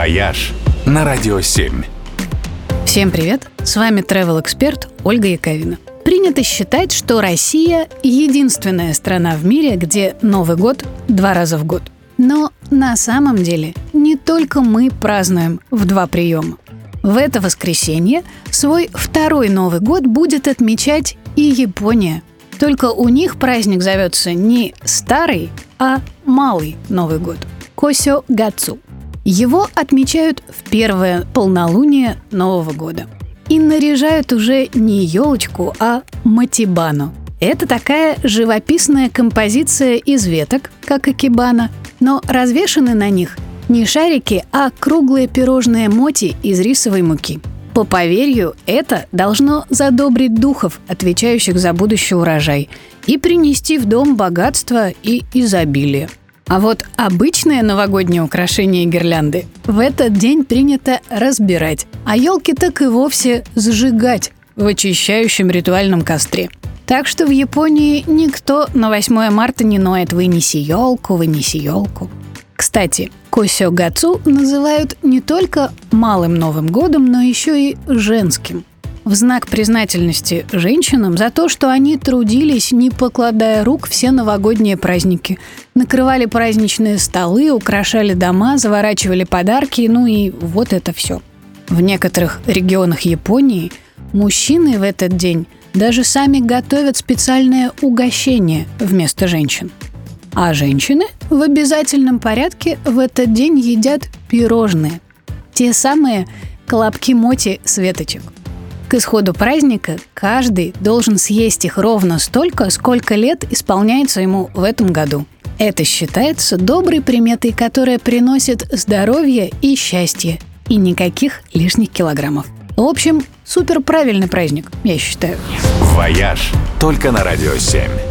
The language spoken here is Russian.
«Вояж» на Радио 7. Всем привет! С вами travel эксперт Ольга Яковина. Принято считать, что Россия – единственная страна в мире, где Новый год два раза в год. Но на самом деле не только мы празднуем в два приема. В это воскресенье свой второй Новый год будет отмечать и Япония. Только у них праздник зовется не Старый, а Малый Новый год – Косё Гацу. Его отмечают в первое полнолуние Нового года. И наряжают уже не елочку, а матибану. Это такая живописная композиция из веток, как акибана, но развешаны на них не шарики, а круглые пирожные моти из рисовой муки. По поверью, это должно задобрить духов, отвечающих за будущий урожай, и принести в дом богатство и изобилие. А вот обычные новогодние украшения и гирлянды в этот день принято разбирать, а елки так и вовсе сжигать в очищающем ритуальном костре. Так что в Японии никто на 8 марта не ноет «вынеси елку, вынеси елку». Кстати, Косё Гацу называют не только малым Новым годом, но еще и женским в знак признательности женщинам за то, что они трудились, не покладая рук, все новогодние праздники. Накрывали праздничные столы, украшали дома, заворачивали подарки, ну и вот это все. В некоторых регионах Японии мужчины в этот день даже сами готовят специальное угощение вместо женщин. А женщины в обязательном порядке в этот день едят пирожные. Те самые колобки моти с веточек – к исходу праздника каждый должен съесть их ровно столько, сколько лет исполняется ему в этом году. Это считается доброй приметой, которая приносит здоровье и счастье, и никаких лишних килограммов. В общем, супер правильный праздник, я считаю. «Вояж» только на «Радио 7».